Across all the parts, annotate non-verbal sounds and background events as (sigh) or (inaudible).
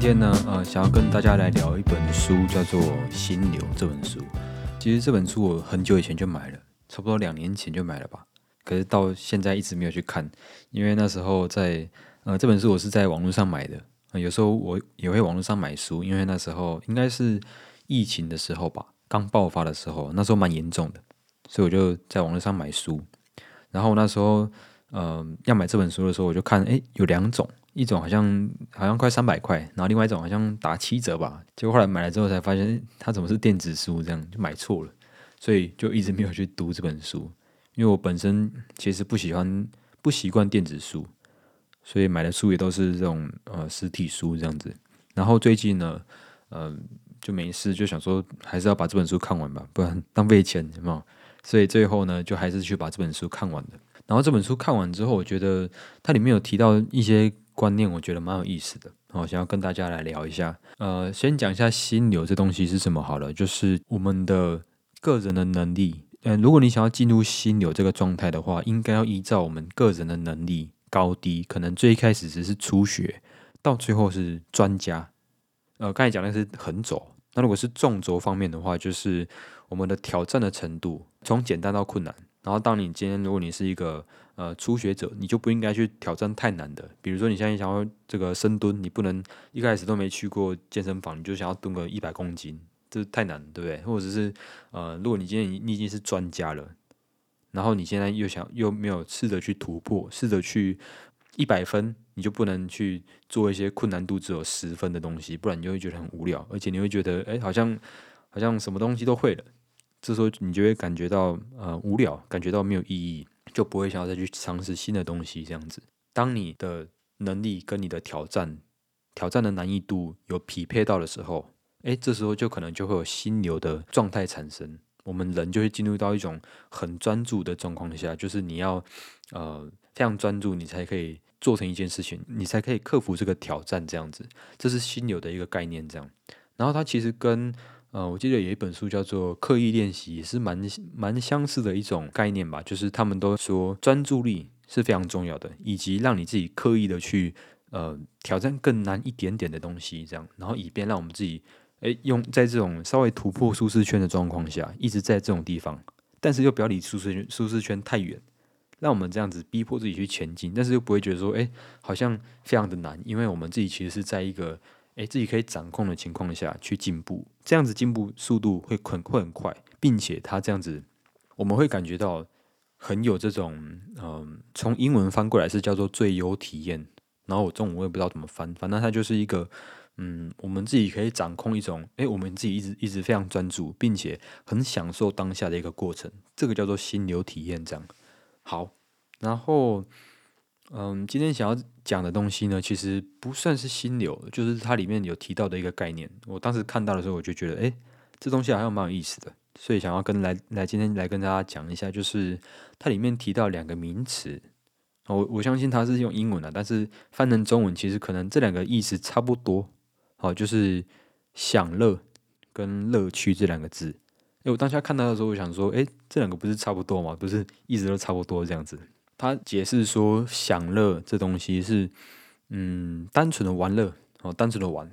今天呢，呃，想要跟大家来聊一本书，叫做《心流》这本书。其实这本书我很久以前就买了，差不多两年前就买了吧。可是到现在一直没有去看，因为那时候在呃这本书我是在网络上买的。有时候我也会网络上买书，因为那时候应该是疫情的时候吧，刚爆发的时候，那时候蛮严重的，所以我就在网络上买书。然后那时候，嗯，要买这本书的时候，我就看，哎，有两种。一种好像好像快三百块，然后另外一种好像打七折吧。结果后来买了之后才发现，它怎么是电子书？这样就买错了，所以就一直没有去读这本书。因为我本身其实不喜欢不习惯电子书，所以买的书也都是这种呃实体书这样子。然后最近呢，嗯，就没事就想说还是要把这本书看完吧，不然浪费钱，嘛？所以最后呢，就还是去把这本书看完的。然后这本书看完之后，我觉得它里面有提到一些。观念我觉得蛮有意思的，好想要跟大家来聊一下。呃，先讲一下心流这东西是什么好了，就是我们的个人的能力。嗯，如果你想要进入心流这个状态的话，应该要依照我们个人的能力高低，可能最一开始只是初学，到最后是专家。呃，刚才讲的是横轴，那如果是纵轴方面的话，就是我们的挑战的程度，从简单到困难。然后，当你今天如果你是一个呃初学者，你就不应该去挑战太难的。比如说，你现在想要这个深蹲，你不能一开始都没去过健身房，你就想要蹲个一百公斤，这太难，对不对？或者是呃，如果你今天你已经是专家了，然后你现在又想又没有试着去突破，试着去一百分，你就不能去做一些困难度只有十分的东西，不然你就会觉得很无聊，而且你会觉得哎，好像好像什么东西都会了。这时候你就会感觉到呃无聊，感觉到没有意义，就不会想要再去尝试新的东西。这样子，当你的能力跟你的挑战、挑战的难易度有匹配到的时候，诶，这时候就可能就会有心流的状态产生。我们人就会进入到一种很专注的状况下，就是你要呃非常专注，你才可以做成一件事情，你才可以克服这个挑战。这样子，这是心流的一个概念。这样，然后它其实跟呃，我记得有一本书叫做《刻意练习》，也是蛮蛮相似的一种概念吧。就是他们都说专注力是非常重要的，以及让你自己刻意的去呃挑战更难一点点的东西，这样，然后以便让我们自己诶用在这种稍微突破舒适圈的状况下，一直在这种地方，但是又不要离舒适圈舒适圈太远，让我们这样子逼迫自己去前进，但是又不会觉得说诶好像非常的难，因为我们自己其实是在一个。诶，自己可以掌控的情况下去进步，这样子进步速度会很会很快，并且他这样子，我们会感觉到很有这种，嗯，从英文翻过来是叫做最优体验，然后我中文我也不知道怎么翻，反正它就是一个，嗯，我们自己可以掌控一种，诶，我们自己一直一直非常专注，并且很享受当下的一个过程，这个叫做心流体验，这样好，然后。嗯，今天想要讲的东西呢，其实不算是心流，就是它里面有提到的一个概念。我当时看到的时候，我就觉得，哎，这东西好像蛮有意思的，所以想要跟来来今天来跟大家讲一下，就是它里面提到两个名词。我我相信它是用英文的，但是翻成中文，其实可能这两个意思差不多。好，就是享乐跟乐趣这两个字。哎，我当下看到的时候，我想说，哎，这两个不是差不多吗？不是一直都差不多这样子。他解释说，享乐这东西是，嗯，单纯的玩乐哦，单纯的玩，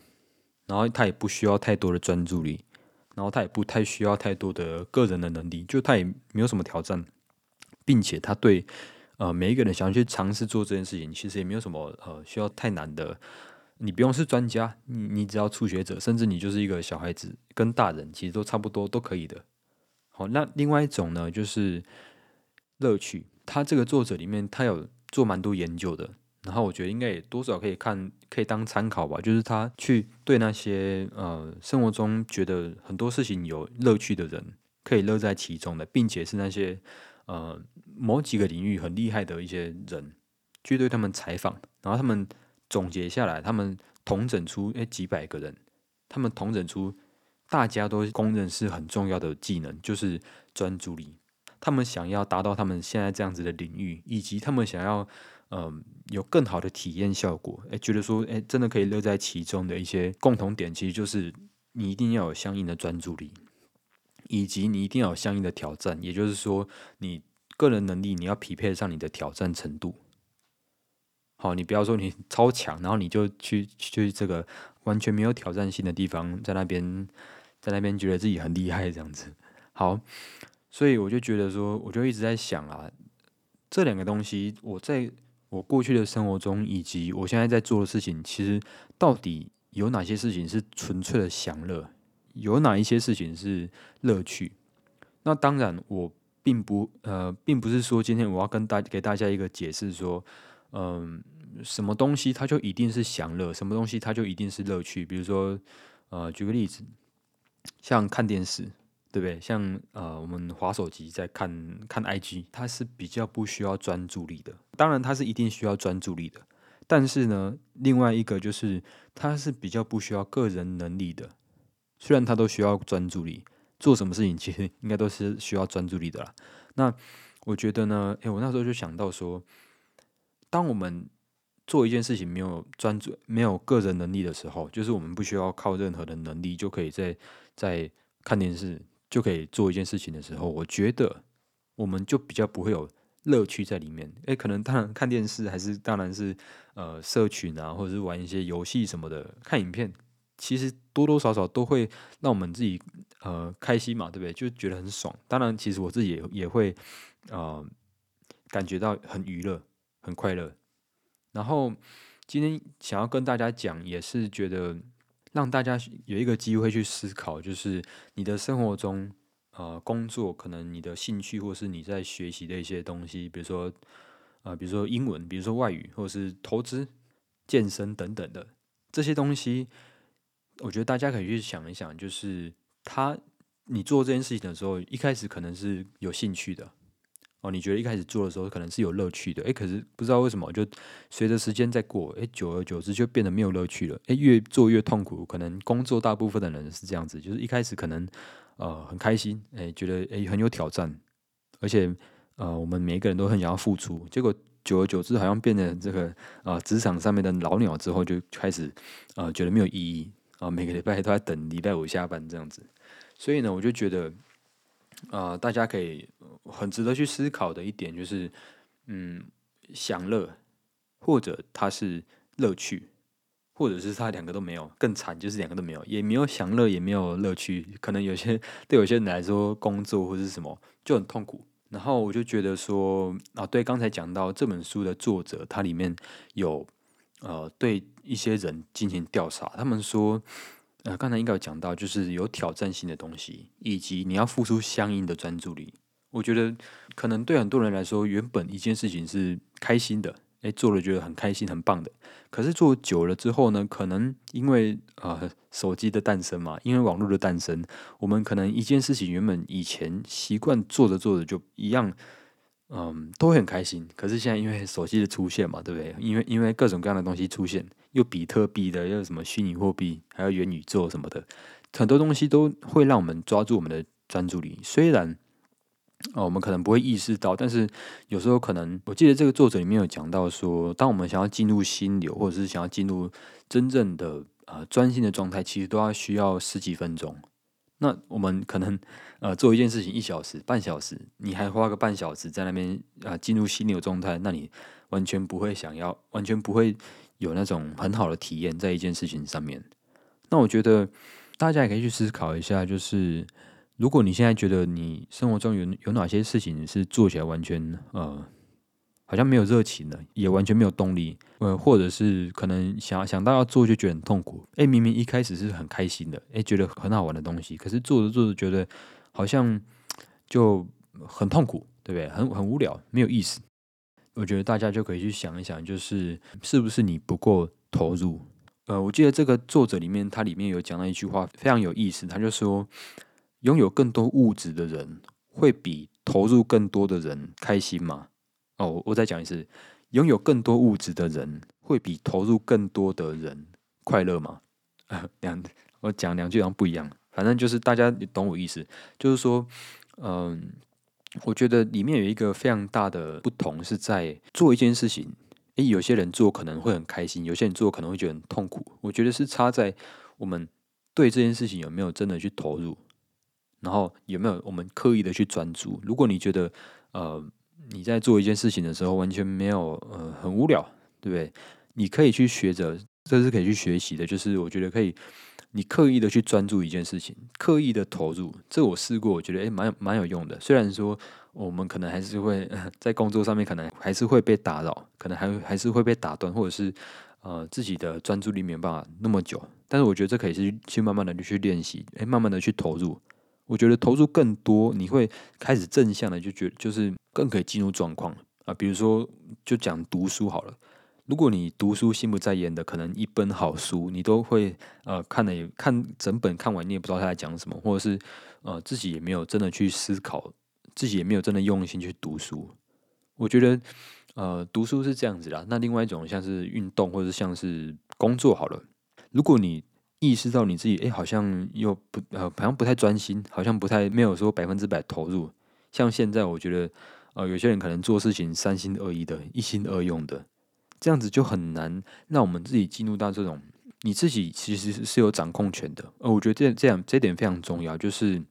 然后他也不需要太多的专注力，然后他也不太需要太多的个人的能力，就他也没有什么挑战，并且他对呃每一个人想要去尝试做这件事情，其实也没有什么呃需要太难的，你不用是专家，你你只要初学者，甚至你就是一个小孩子，跟大人其实都差不多都可以的。好，那另外一种呢，就是乐趣。他这个作者里面，他有做蛮多研究的，然后我觉得应该也多少可以看，可以当参考吧。就是他去对那些呃生活中觉得很多事情有乐趣的人，可以乐在其中的，并且是那些呃某几个领域很厉害的一些人，去对他们采访，然后他们总结下来，他们统整出诶几百个人，他们统整出大家都公认是很重要的技能，就是专注力。他们想要达到他们现在这样子的领域，以及他们想要，嗯，有更好的体验效果，诶，觉得说，诶，真的可以乐在其中的一些共同点，其实就是你一定要有相应的专注力，以及你一定要有相应的挑战，也就是说，你个人能力你要匹配上你的挑战程度。好，你不要说你超强，然后你就去去这个完全没有挑战性的地方，在那边在那边觉得自己很厉害这样子。好，所以我就觉得说，我就一直在想啊，这两个东西，我在我过去的生活中，以及我现在在做的事情，其实到底有哪些事情是纯粹的享乐，有哪一些事情是乐趣？那当然，我并不呃，并不是说今天我要跟大给大家一个解释说。嗯，什么东西它就一定是享乐，什么东西它就一定是乐趣。比如说，呃，举个例子，像看电视，对不对？像呃，我们划手机在看看 IG，它是比较不需要专注力的。当然，它是一定需要专注力的。但是呢，另外一个就是它是比较不需要个人能力的。虽然它都需要专注力，做什么事情其实 (laughs) 应该都是需要专注力的啦。那我觉得呢，诶，我那时候就想到说。当我们做一件事情没有专注、没有个人能力的时候，就是我们不需要靠任何的能力就可以在在看电视就可以做一件事情的时候，我觉得我们就比较不会有乐趣在里面。诶，可能当然看电视还是当然是呃社群啊，或者是玩一些游戏什么的，看影片，其实多多少少都会让我们自己呃开心嘛，对不对？就觉得很爽。当然，其实我自己也也会呃感觉到很娱乐。很快乐，然后今天想要跟大家讲，也是觉得让大家有一个机会去思考，就是你的生活中，呃，工作可能你的兴趣，或是你在学习的一些东西，比如说，呃，比如说英文，比如说外语，或者是投资、健身等等的这些东西，我觉得大家可以去想一想，就是他你做这件事情的时候，一开始可能是有兴趣的。哦，你觉得一开始做的时候可能是有乐趣的，诶，可是不知道为什么，就随着时间在过，诶，久而久之就变得没有乐趣了，诶，越做越痛苦。可能工作大部分的人是这样子，就是一开始可能呃很开心，诶，觉得诶很有挑战，而且呃我们每一个人都很想要付出，结果久而久之好像变得这个啊职场上面的老鸟之后，就开始啊觉得没有意义啊，每个礼拜都在等礼拜五下班这样子，所以呢，我就觉得。啊，大家可以很值得去思考的一点就是，嗯，享乐，或者它是乐趣，或者是它两个都没有，更惨就是两个都没有，也没有享乐，也没有乐趣。可能有些对有些人来说，工作或是什么就很痛苦。然后我就觉得说，啊，对，刚才讲到这本书的作者，他里面有呃对一些人进行调查，他们说。呃，刚才应该有讲到，就是有挑战性的东西，以及你要付出相应的专注力。我觉得可能对很多人来说，原本一件事情是开心的，诶，做了觉得很开心、很棒的。可是做久了之后呢，可能因为呃手机的诞生嘛，因为网络的诞生，我们可能一件事情原本以前习惯做着做着就一样。嗯，都很开心。可是现在因为手机的出现嘛，对不对？因为因为各种各样的东西出现，又比特币的，又什么虚拟货币，还有元宇宙什么的，很多东西都会让我们抓住我们的专注力。虽然哦，我们可能不会意识到，但是有时候可能，我记得这个作者里面有讲到说，当我们想要进入心流，或者是想要进入真正的呃专心的状态，其实都要需要十几分钟。那我们可能呃做一件事情一小时、半小时，你还花个半小时在那边啊进入心流状态，那你完全不会想要，完全不会有那种很好的体验在一件事情上面。那我觉得大家也可以去思考一下，就是如果你现在觉得你生活中有有哪些事情是做起来完全呃。好像没有热情的，也完全没有动力，呃，或者是可能想想到要做就觉得很痛苦。哎，明明一开始是很开心的，哎，觉得很好玩的东西，可是做着做着觉得好像就很痛苦，对不对？很很无聊，没有意思。我觉得大家就可以去想一想，就是是不是你不够投入？呃，我记得这个作者里面，他里面有讲到一句话非常有意思，他就说，拥有更多物质的人会比投入更多的人开心吗？哦，我再讲一次，拥有更多物质的人会比投入更多的人快乐吗？两，我讲两句好像不一样，反正就是大家懂我意思，就是说，嗯，我觉得里面有一个非常大的不同是在做一件事情，诶，有些人做可能会很开心，有些人做可能会觉得很痛苦。我觉得是差在我们对这件事情有没有真的去投入，然后有没有我们刻意的去专注。如果你觉得，呃。你在做一件事情的时候，完全没有呃很无聊，对不对？你可以去学着，这是可以去学习的，就是我觉得可以，你刻意的去专注一件事情，刻意的投入，这我试过，我觉得诶蛮蛮有用的。虽然说我们可能还是会 (laughs) 在工作上面可能还是会被打扰，可能还还是会被打断，或者是呃自己的专注力没有办法那么久，但是我觉得这可以是去慢慢的去练习，诶，慢慢的去投入。我觉得投入更多，你会开始正向的就觉就是更可以进入状况啊。比如说，就讲读书好了。如果你读书心不在焉的，可能一本好书你都会呃看了也看整本看完，你也不知道他在讲什么，或者是呃自己也没有真的去思考，自己也没有真的用心去读书。我觉得呃读书是这样子啦。那另外一种像是运动或者像是工作好了，如果你意识到你自己，哎，好像又不呃，好像不太专心，好像不太没有说百分之百投入。像现在，我觉得，呃，有些人可能做事情三心二意的，一心二用的，这样子就很难让我们自己进入到这种你自己其实是有掌控权的。呃，我觉得这这样这点非常重要，就是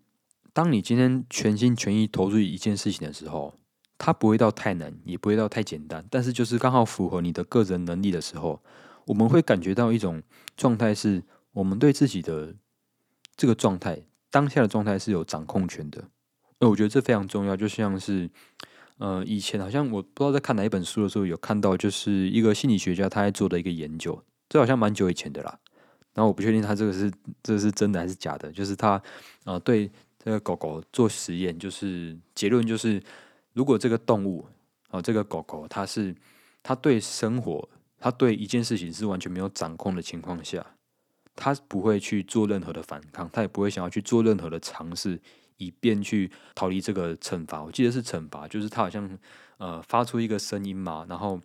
当你今天全心全意投入一件事情的时候，它不会到太难，也不会到太简单，但是就是刚好符合你的个人能力的时候，我们会感觉到一种状态是。我们对自己的这个状态，当下的状态是有掌控权的。呃，我觉得这非常重要。就像是，呃，以前好像我不知道在看哪一本书的时候，有看到就是一个心理学家他在做的一个研究，这好像蛮久以前的啦。然后我不确定他这个是这是真的还是假的。就是他呃对这个狗狗做实验，就是结论就是，如果这个动物啊这个狗狗它是它对生活，它对一件事情是完全没有掌控的情况下。它不会去做任何的反抗，它也不会想要去做任何的尝试，以便去逃离这个惩罚。我记得是惩罚，就是他好像呃发出一个声音嘛，然后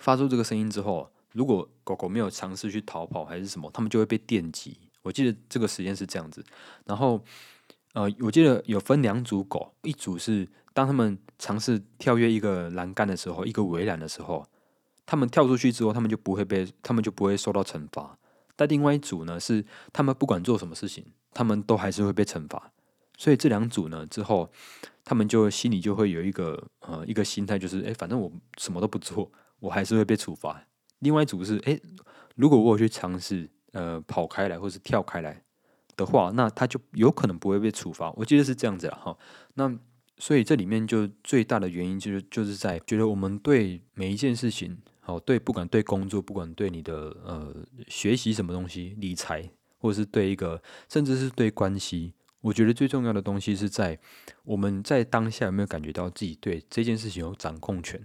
发出这个声音之后，如果狗狗没有尝试去逃跑还是什么，他们就会被电击。我记得这个实验是这样子。然后呃，我记得有分两组狗，一组是当他们尝试跳跃一个栏杆的时候，一个围栏的时候，他们跳出去之后，他们就不会被，他们就不会受到惩罚。但另外一组呢，是他们不管做什么事情，他们都还是会被惩罚。所以这两组呢，之后他们就心里就会有一个呃一个心态，就是哎，反正我什么都不做，我还是会被处罚。另外一组是哎，如果我有去尝试呃跑开来或是跳开来的话，那他就有可能不会被处罚。我记得是这样子了哈。那所以这里面就最大的原因就是就是在觉得我们对每一件事情。哦，对，不管对工作，不管对你的呃学习什么东西，理财，或者是对一个，甚至是对关系，我觉得最重要的东西是在我们在当下有没有感觉到自己对这件事情有掌控权？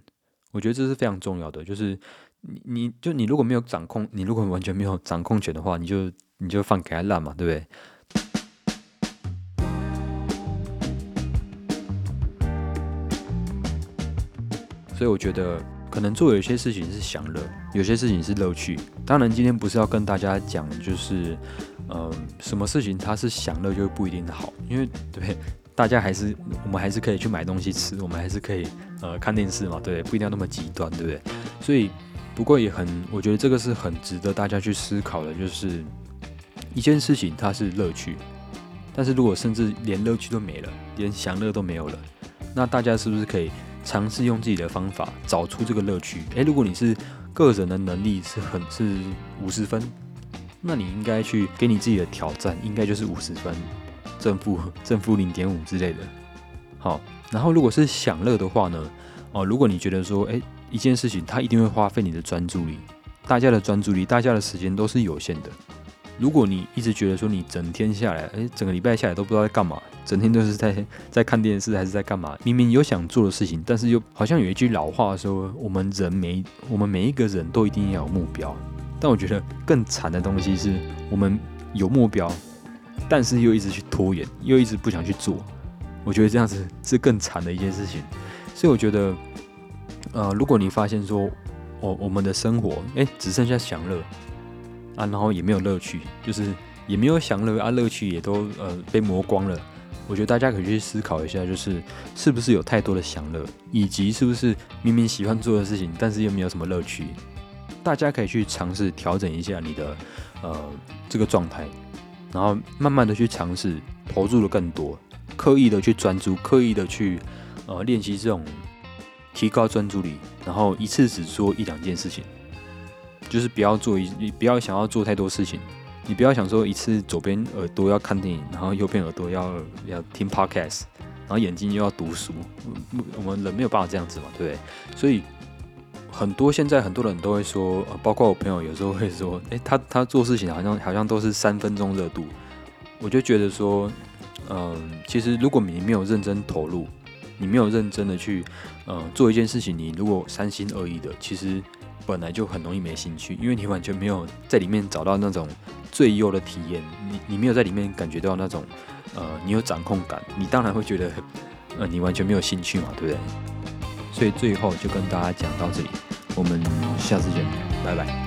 我觉得这是非常重要的。就是你，你就你如果没有掌控，你如果完全没有掌控权的话，你就你就放给他烂嘛，对不对？所以我觉得。可能做有些事情是享乐，有些事情是乐趣。当然，今天不是要跟大家讲，就是，呃，什么事情它是享乐就不一定好，因为对大家还是我们还是可以去买东西吃，我们还是可以呃看电视嘛，对不？一定要那么极端，对不对？所以，不过也很，我觉得这个是很值得大家去思考的，就是一件事情它是乐趣，但是如果甚至连乐趣都没了，连享乐都没有了，那大家是不是可以？尝试用自己的方法找出这个乐趣。诶，如果你是个人的能力是很是五十分，那你应该去给你自己的挑战，应该就是五十分，正负正负零点五之类的。好，然后如果是享乐的话呢？哦，如果你觉得说，诶，一件事情它一定会花费你的专注力，大家的专注力，大家的时间都是有限的。如果你一直觉得说你整天下来，诶，整个礼拜下来都不知道在干嘛。整天都是在在看电视还是在干嘛？明明有想做的事情，但是又好像有一句老话说：“我们人每我们每一个人都一定要有目标。”但我觉得更惨的东西是我们有目标，但是又一直去拖延，又一直不想去做。我觉得这样子是更惨的一件事情。所以我觉得，呃，如果你发现说，我我们的生活哎只剩下享乐啊，然后也没有乐趣，就是也没有享乐啊，乐趣也都呃被磨光了。我觉得大家可以去思考一下，就是是不是有太多的享乐，以及是不是明明喜欢做的事情，但是又没有什么乐趣。大家可以去尝试调整一下你的呃这个状态，然后慢慢的去尝试投入的更多，刻意的去专注，刻意的去呃练习这种提高专注力，然后一次只做一两件事情，就是不要做一，你不要想要做太多事情，你不要想说一次左边耳朵要看电影，然后右边耳朵要要听 podcast，然后眼睛又要读书，我们人没有办法这样子嘛，对不对？所以很多现在很多人都会说，呃包括我朋友有时候会说，诶，他他做事情好像好像都是三分钟热度，我就觉得说。嗯，其实如果你没有认真投入，你没有认真的去，呃，做一件事情，你如果三心二意的，其实本来就很容易没兴趣，因为你完全没有在里面找到那种最优的体验，你你没有在里面感觉到那种，呃，你有掌控感，你当然会觉得，呃，你完全没有兴趣嘛，对不对？所以最后就跟大家讲到这里，我们下次见，拜拜。